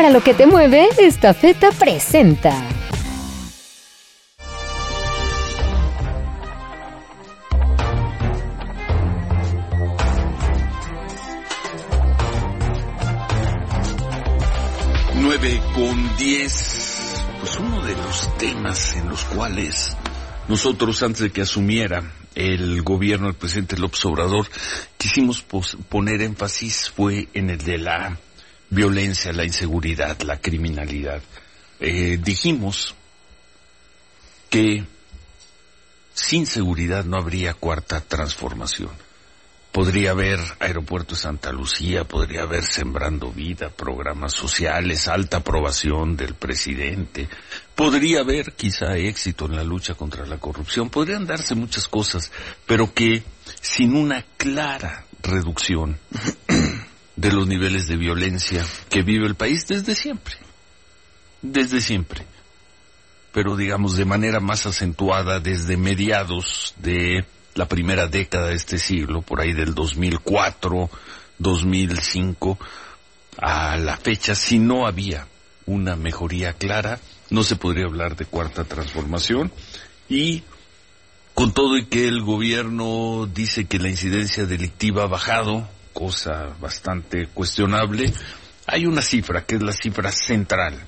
Para lo que te mueve, esta feta presenta. Nueve con diez. Pues uno de los temas en los cuales nosotros antes de que asumiera el gobierno del presidente López Obrador quisimos poner énfasis fue en el de la violencia, la inseguridad, la criminalidad. Eh, dijimos que sin seguridad no habría cuarta transformación. Podría haber Aeropuerto Santa Lucía, podría haber Sembrando Vida, programas sociales, alta aprobación del presidente, podría haber quizá éxito en la lucha contra la corrupción, podrían darse muchas cosas, pero que sin una clara reducción de los niveles de violencia que vive el país desde siempre, desde siempre, pero digamos de manera más acentuada desde mediados de la primera década de este siglo, por ahí del 2004, 2005, a la fecha, si no había una mejoría clara, no se podría hablar de cuarta transformación. Y con todo y que el gobierno dice que la incidencia delictiva ha bajado, cosa bastante cuestionable, hay una cifra que es la cifra central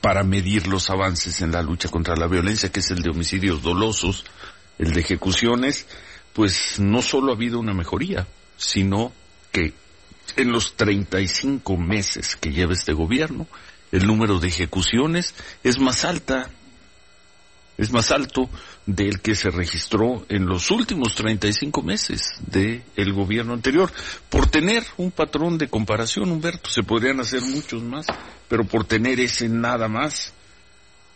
para medir los avances en la lucha contra la violencia, que es el de homicidios dolosos, el de ejecuciones, pues no solo ha habido una mejoría, sino que en los 35 meses que lleva este gobierno, el número de ejecuciones es más alta es más alto del que se registró en los últimos 35 meses del el gobierno anterior. Por tener un patrón de comparación, Humberto, se podrían hacer muchos más, pero por tener ese nada más,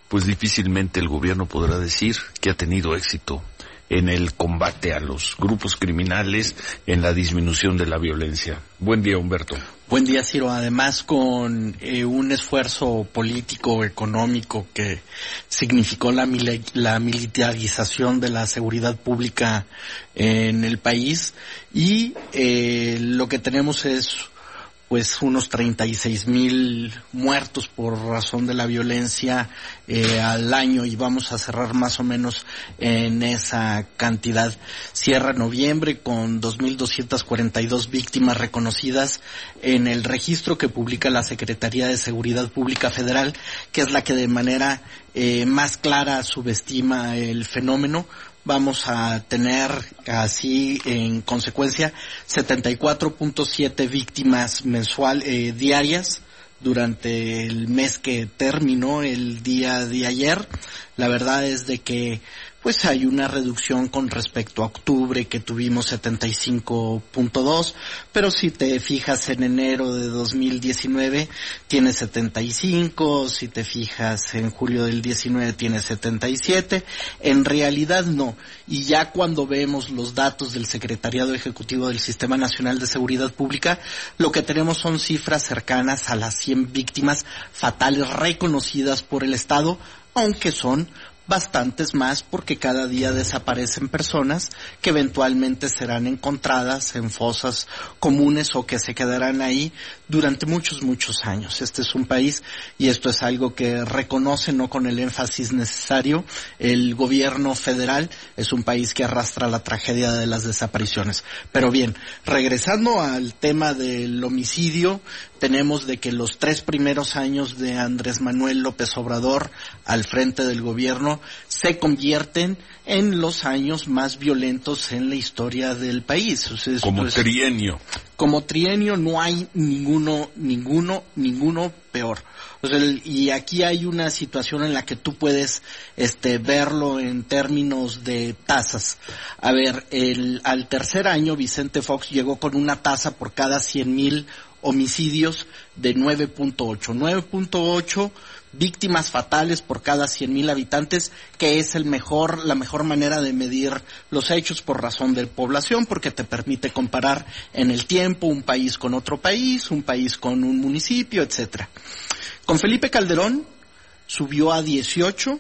pues difícilmente el gobierno podrá decir que ha tenido éxito en el combate a los grupos criminales, en la disminución de la violencia. Buen día, Humberto. Buen día, Ciro. Además, con eh, un esfuerzo político, económico que significó la, la militarización de la seguridad pública en el país y eh, lo que tenemos es pues unos 36 mil muertos por razón de la violencia eh, al año y vamos a cerrar más o menos en esa cantidad. Cierra noviembre con 2.242 víctimas reconocidas en el registro que publica la Secretaría de Seguridad Pública Federal, que es la que de manera eh, más clara subestima el fenómeno vamos a tener así en consecuencia 74.7 víctimas mensual eh, diarias durante el mes que terminó el día de ayer. La verdad es de que pues hay una reducción con respecto a octubre que tuvimos 75.2, pero si te fijas en enero de 2019 tiene 75, si te fijas en julio del 19 tiene 77, en realidad no. Y ya cuando vemos los datos del Secretariado Ejecutivo del Sistema Nacional de Seguridad Pública, lo que tenemos son cifras cercanas a las 100 víctimas fatales reconocidas por el Estado, aunque son bastantes más porque cada día desaparecen personas que eventualmente serán encontradas en fosas comunes o que se quedarán ahí durante muchos, muchos años. Este es un país y esto es algo que reconoce no con el énfasis necesario el gobierno federal. Es un país que arrastra la tragedia de las desapariciones. Pero bien, regresando al tema del homicidio, tenemos de que los tres primeros años de Andrés Manuel López Obrador al frente del gobierno se convierten en los años más violentos en la historia del país. como trienio. Como trienio no hay ninguno, ninguno, ninguno peor. y aquí hay una situación en la que tú puedes este, verlo en términos de tasas. A ver, el, al tercer año Vicente Fox llegó con una tasa por cada 100 mil homicidios de 9.8. 9.8 víctimas fatales por cada 100.000 habitantes, que es el mejor, la mejor manera de medir los hechos por razón de población, porque te permite comparar en el tiempo un país con otro país, un país con un municipio, etcétera. Con Felipe Calderón subió a 18,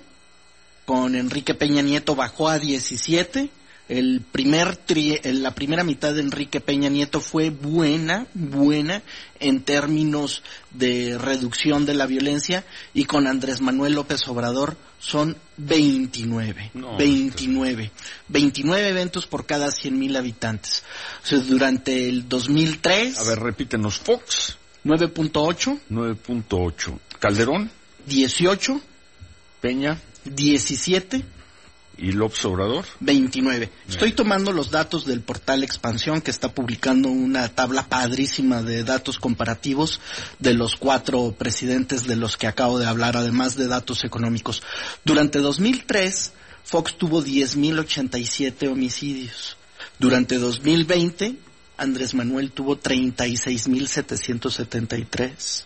con Enrique Peña Nieto bajó a 17, el primer tri, la primera mitad de Enrique Peña Nieto fue buena, buena en términos de reducción de la violencia y con Andrés Manuel López Obrador son 29, 29, 29 eventos por cada 100 mil habitantes. O sea, durante el 2003. A ver, repítenos, Fox. 9.8. 9.8. Calderón. 18. Peña. 17. ¿Y López Obrador? 29. Estoy tomando los datos del portal Expansión que está publicando una tabla padrísima de datos comparativos de los cuatro presidentes de los que acabo de hablar, además de datos económicos. Durante 2003, Fox tuvo 10.087 homicidios. Durante 2020, Andrés Manuel tuvo 36.773.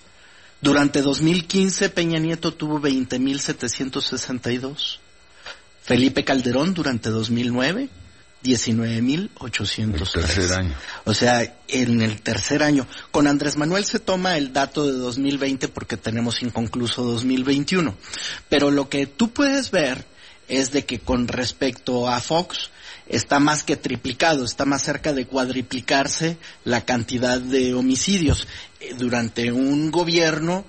Durante 2015, Peña Nieto tuvo 20.762. Felipe Calderón durante 2009, 19.803. tercer año. O sea, en el tercer año. Con Andrés Manuel se toma el dato de 2020 porque tenemos inconcluso 2021. Pero lo que tú puedes ver es de que con respecto a Fox, está más que triplicado, está más cerca de cuadriplicarse la cantidad de homicidios eh, durante un gobierno,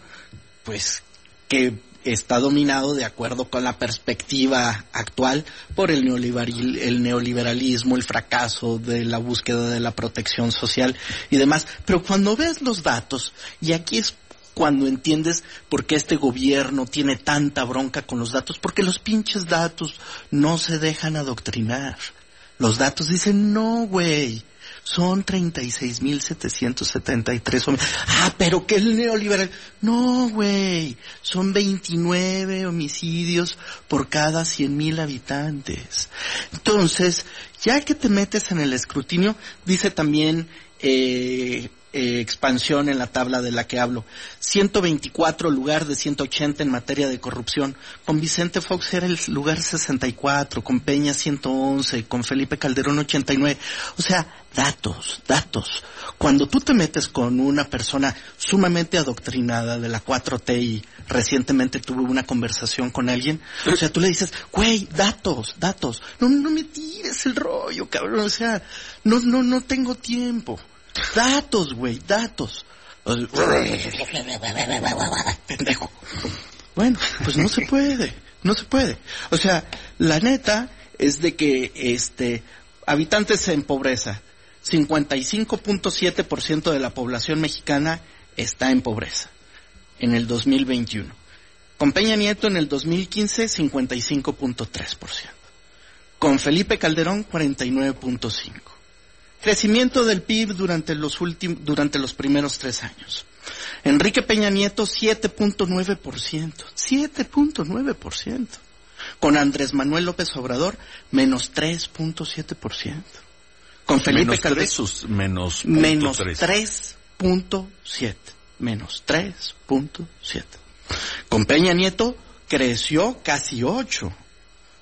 pues, que está dominado de acuerdo con la perspectiva actual por el, el neoliberalismo, el fracaso de la búsqueda de la protección social y demás. Pero cuando ves los datos, y aquí es cuando entiendes por qué este gobierno tiene tanta bronca con los datos, porque los pinches datos no se dejan adoctrinar. Los datos dicen, no, güey, son 36.773 homicidios. Ah, pero que el neoliberal. No, güey, son 29 homicidios por cada 100.000 habitantes. Entonces, ya que te metes en el escrutinio, dice también eh, eh, expansión en la tabla de la que hablo. 124 lugar de 180 en materia de corrupción. Con Vicente Fox era el lugar 64, con Peña 111, con Felipe Calderón 89. O sea, datos, datos. Cuando tú te metes con una persona sumamente adoctrinada de la 4T y recientemente tuve una conversación con alguien, o sea, tú le dices, güey, datos, datos. No, no me tires el rollo, cabrón. O sea, no, no, no tengo tiempo. Datos, güey, datos. Pendejo. Bueno, pues no se puede, no se puede. O sea, la neta es de que, este, habitantes en pobreza, 55.7% de la población mexicana está en pobreza en el 2021. Con Peña Nieto en el 2015, 55.3%. Con Felipe Calderón, 49.5%. Crecimiento del PIB durante los últimos, durante los primeros tres años. Enrique Peña Nieto, 7.9%. 7.9%. Con Andrés Manuel López Obrador, menos 3.7%. Con Felipe menos Calderón. menos menos 3.7. Menos 3.7. Con Peña Nieto creció casi 8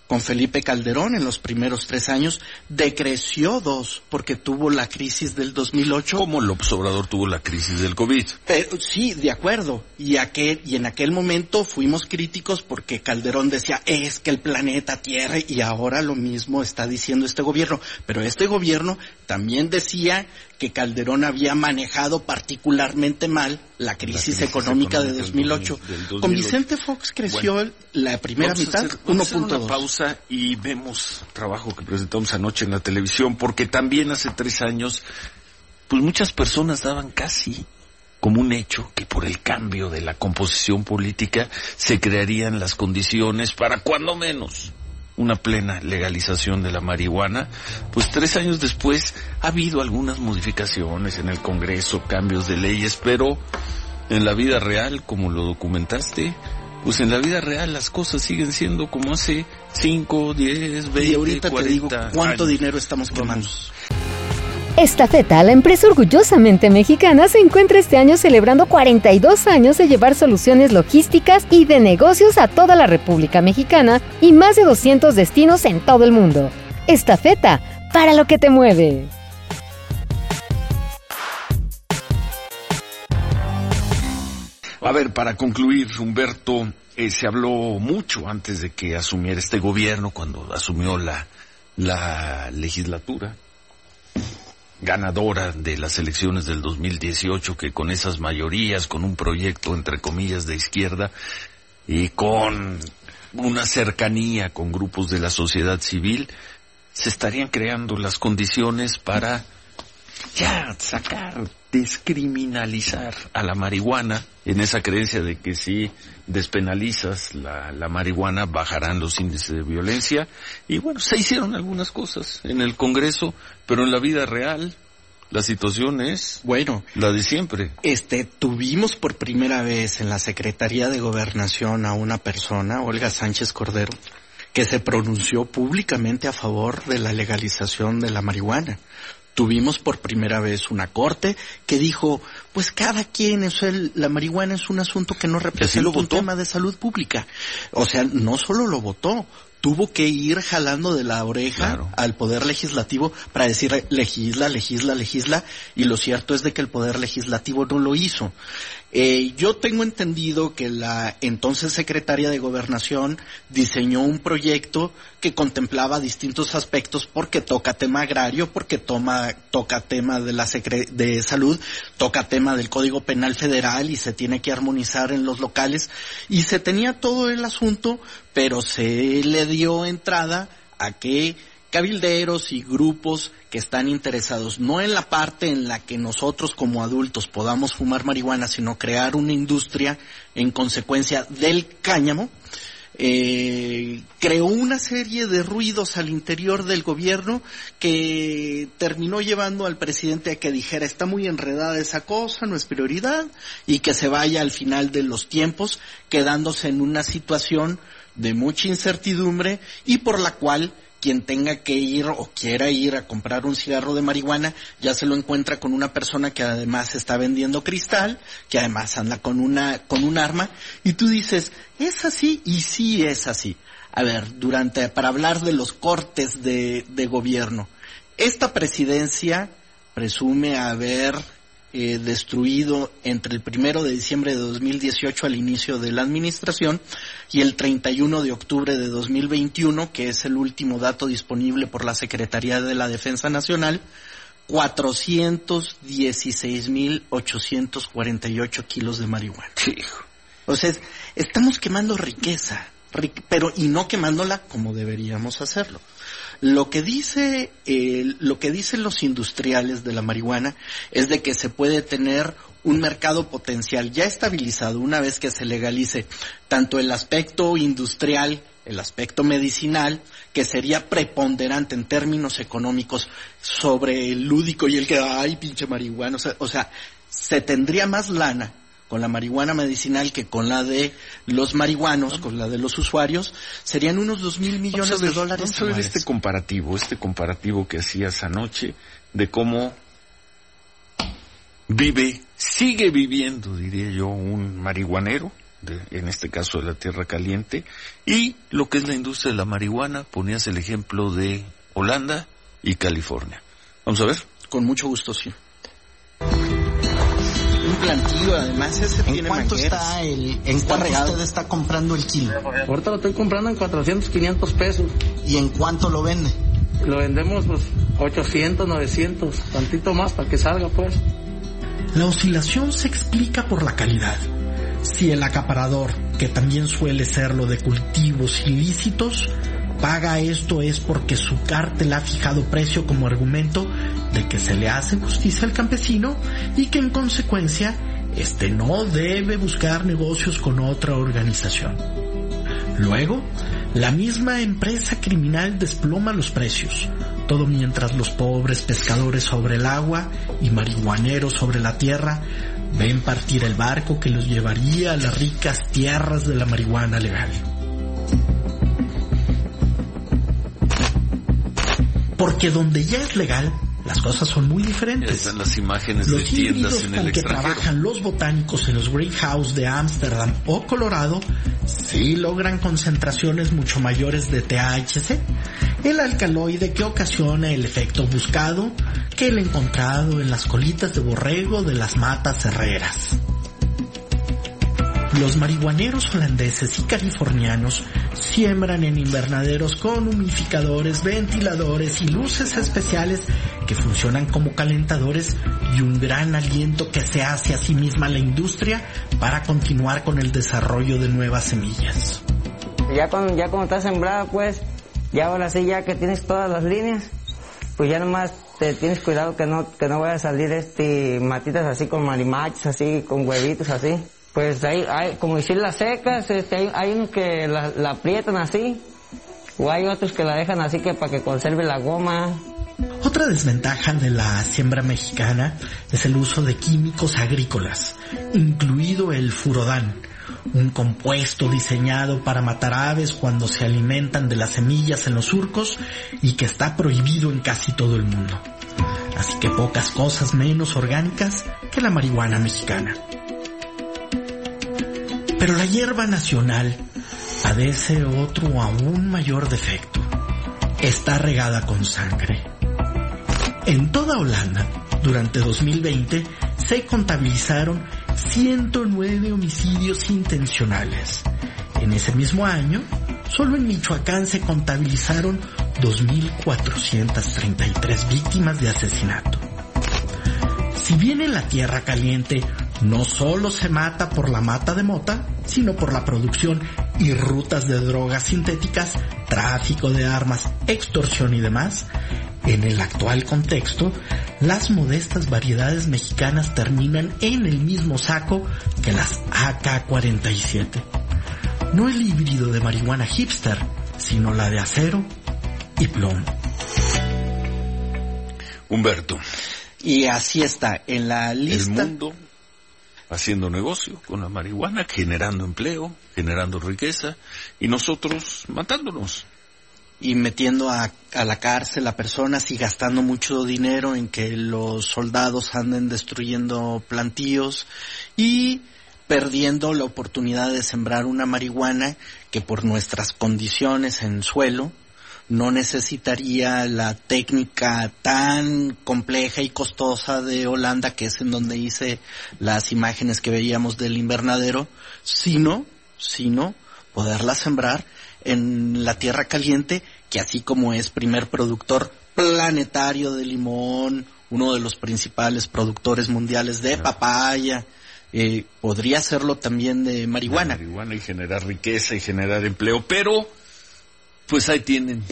con Felipe Calderón en los primeros tres años decreció dos porque tuvo la crisis del 2008. Como López Obrador tuvo la crisis del COVID. Pero, sí, de acuerdo. Y, aquel, y en aquel momento fuimos críticos porque Calderón decía, es que el planeta Tierra, y ahora lo mismo está diciendo este gobierno. Pero este gobierno también decía que Calderón había manejado particularmente mal la crisis, económica, de 2008. Con Vicente Fox creció la primera mitad 1.2. y vemos trabajo que presentamos anoche en la televisión porque también hace tres años pues muchas personas daban casi como un hecho que por el cambio de la composición política se crearían las condiciones para cuando menos una plena legalización de la marihuana, pues tres años después ha habido algunas modificaciones en el Congreso, cambios de leyes, pero en la vida real, como lo documentaste, pues en la vida real las cosas siguen siendo como hace 5, 10, 20, y ahorita 40 te digo cuánto años. dinero estamos quemando. Estafeta, la empresa orgullosamente mexicana, se encuentra este año celebrando 42 años de llevar soluciones logísticas y de negocios a toda la República Mexicana y más de 200 destinos en todo el mundo. Estafeta, para lo que te mueve. A ver, para concluir, Humberto, eh, se habló mucho antes de que asumiera este gobierno, cuando asumió la la legislatura, ganadora de las elecciones del 2018, que con esas mayorías, con un proyecto entre comillas de izquierda y con una cercanía con grupos de la sociedad civil, se estarían creando las condiciones para ya sacar, descriminalizar a la marihuana, en esa creencia de que si despenalizas la, la, marihuana bajarán los índices de violencia. Y bueno, se hicieron algunas cosas en el Congreso, pero en la vida real la situación es bueno la de siempre. Este tuvimos por primera vez en la Secretaría de Gobernación a una persona, Olga Sánchez Cordero, que se pronunció públicamente a favor de la legalización de la marihuana tuvimos por primera vez una corte que dijo, pues cada quien, eso el, la marihuana es un asunto que no representa un tema de salud pública. O sea, no solo lo votó, tuvo que ir jalando de la oreja claro. al poder legislativo para decir legisla, legisla, legisla, y lo cierto es de que el poder legislativo no lo hizo. Eh, yo tengo entendido que la entonces secretaria de Gobernación diseñó un proyecto que contemplaba distintos aspectos porque toca tema agrario, porque toma, toca tema de la de salud, toca tema del Código Penal Federal y se tiene que armonizar en los locales y se tenía todo el asunto, pero se le dio entrada a que cabilderos y grupos que están interesados no en la parte en la que nosotros como adultos podamos fumar marihuana, sino crear una industria en consecuencia del cáñamo, eh, creó una serie de ruidos al interior del gobierno que terminó llevando al presidente a que dijera está muy enredada esa cosa, no es prioridad, y que se vaya al final de los tiempos quedándose en una situación de mucha incertidumbre y por la cual quien tenga que ir o quiera ir a comprar un cigarro de marihuana ya se lo encuentra con una persona que además está vendiendo cristal, que además anda con una con un arma y tú dices, "Es así" y sí es así. A ver, durante para hablar de los cortes de de gobierno, esta presidencia presume haber eh, destruido entre el primero de diciembre de 2018 al inicio de la administración y el 31 de octubre de 2021, que es el último dato disponible por la Secretaría de la Defensa Nacional, 416.848 kilos de marihuana. O sea, estamos quemando riqueza, pero y no quemándola como deberíamos hacerlo. Lo que dice, eh, lo que dicen los industriales de la marihuana es de que se puede tener un mercado potencial ya estabilizado una vez que se legalice tanto el aspecto industrial, el aspecto medicinal, que sería preponderante en términos económicos sobre el lúdico y el que, ay, pinche marihuana, o sea, o sea se tendría más lana con la marihuana medicinal que con la de los marihuanos, con la de los usuarios, serían unos dos mil millones de dólares. Vamos a ver este comparativo, este comparativo que hacías anoche de cómo vive, sigue viviendo, diría yo, un marihuanero, de, en este caso de la tierra caliente, y lo que es la industria de la marihuana, ponías el ejemplo de Holanda y California. Vamos a ver. Con mucho gusto, sí plantillo, además ese ¿En tiene cuánto mangueras. está el, en Está cuánto regado. usted está comprando el kilo? Ahorita lo estoy comprando en 400, 500 pesos. ¿Y en cuánto lo vende? Lo vendemos pues 800, 900, tantito más para que salga pues. La oscilación se explica por la calidad. Si el acaparador, que también suele serlo de cultivos ilícitos, paga esto es porque su cártel ha fijado precio como argumento de que se le hace justicia al campesino y que en consecuencia este no debe buscar negocios con otra organización. Luego, la misma empresa criminal desploma los precios, todo mientras los pobres pescadores sobre el agua y marihuaneros sobre la tierra ven partir el barco que los llevaría a las ricas tierras de la marihuana legal. Porque donde ya es legal, las cosas son muy diferentes. Están las imágenes de Los tiendas híbridos en con el que extranjero. trabajan los botánicos en los greenhouse de Ámsterdam o Colorado sí logran concentraciones mucho mayores de THC, el alcaloide que ocasiona el efecto buscado que el encontrado en las colitas de borrego de las matas herreras. Los marihuaneros holandeses y californianos siembran en invernaderos con humidificadores, ventiladores y luces especiales que funcionan como calentadores y un gran aliento que se hace a sí misma la industria para continuar con el desarrollo de nuevas semillas. Ya cuando, ya cuando está sembrada, pues, ya ahora sí, ya que tienes todas las líneas, pues ya nomás te tienes cuidado que no, que no vaya a salir este matitas así con marimachos, así con huevitos así. Pues hay, hay como decir las secas, este, hay, unos que la, la aprietan así, o hay otros que la dejan así que para que conserve la goma. Otra desventaja de la siembra mexicana es el uso de químicos agrícolas, incluido el furodán, un compuesto diseñado para matar aves cuando se alimentan de las semillas en los surcos y que está prohibido en casi todo el mundo. Así que pocas cosas menos orgánicas que la marihuana mexicana. Pero la hierba nacional padece otro aún mayor defecto. Está regada con sangre. En toda Holanda, durante 2020, se contabilizaron 109 homicidios intencionales. En ese mismo año, solo en Michoacán se contabilizaron 2.433 víctimas de asesinato. Si bien en la Tierra Caliente no solo se mata por la mata de mota, sino por la producción y rutas de drogas sintéticas, tráfico de armas, extorsión y demás, en el actual contexto, las modestas variedades mexicanas terminan en el mismo saco que las AK-47. No el híbrido de marihuana hipster, sino la de acero y plomo. Humberto. Y así está, en la lista... El mundo haciendo negocio con la marihuana, generando empleo, generando riqueza, y nosotros matándonos. Y metiendo a, a, la cárcel a personas y gastando mucho dinero en que los soldados anden destruyendo plantíos y perdiendo la oportunidad de sembrar una marihuana que por nuestras condiciones en suelo no necesitaría la técnica tan compleja y costosa de Holanda, que es en donde hice las imágenes que veíamos del invernadero, sino, sino poderla sembrar en la tierra caliente, que así como es primer productor planetario de limón, uno de los principales productores mundiales de papaya, eh, podría hacerlo también de marihuana. De marihuana y generar riqueza y generar empleo, pero pues ahí tienen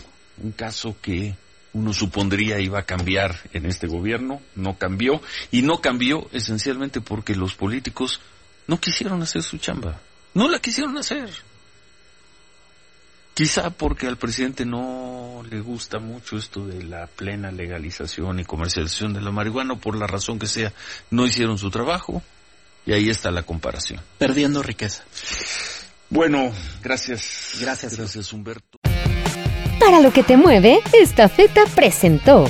un caso que uno supondría iba a cambiar en este gobierno, no cambió, y no cambió esencialmente porque los políticos no quisieron hacer su chamba, no la quisieron hacer. Quizá porque al presidente no le gusta mucho esto de la plena legalización y comercialización de la marihuana, o por la razón que sea, no hicieron su trabajo, y ahí está la comparación. Perdiendo riqueza. Bueno, gracias. Gracias. Gracias, Humberto. Para lo que te mueve, esta feta presentó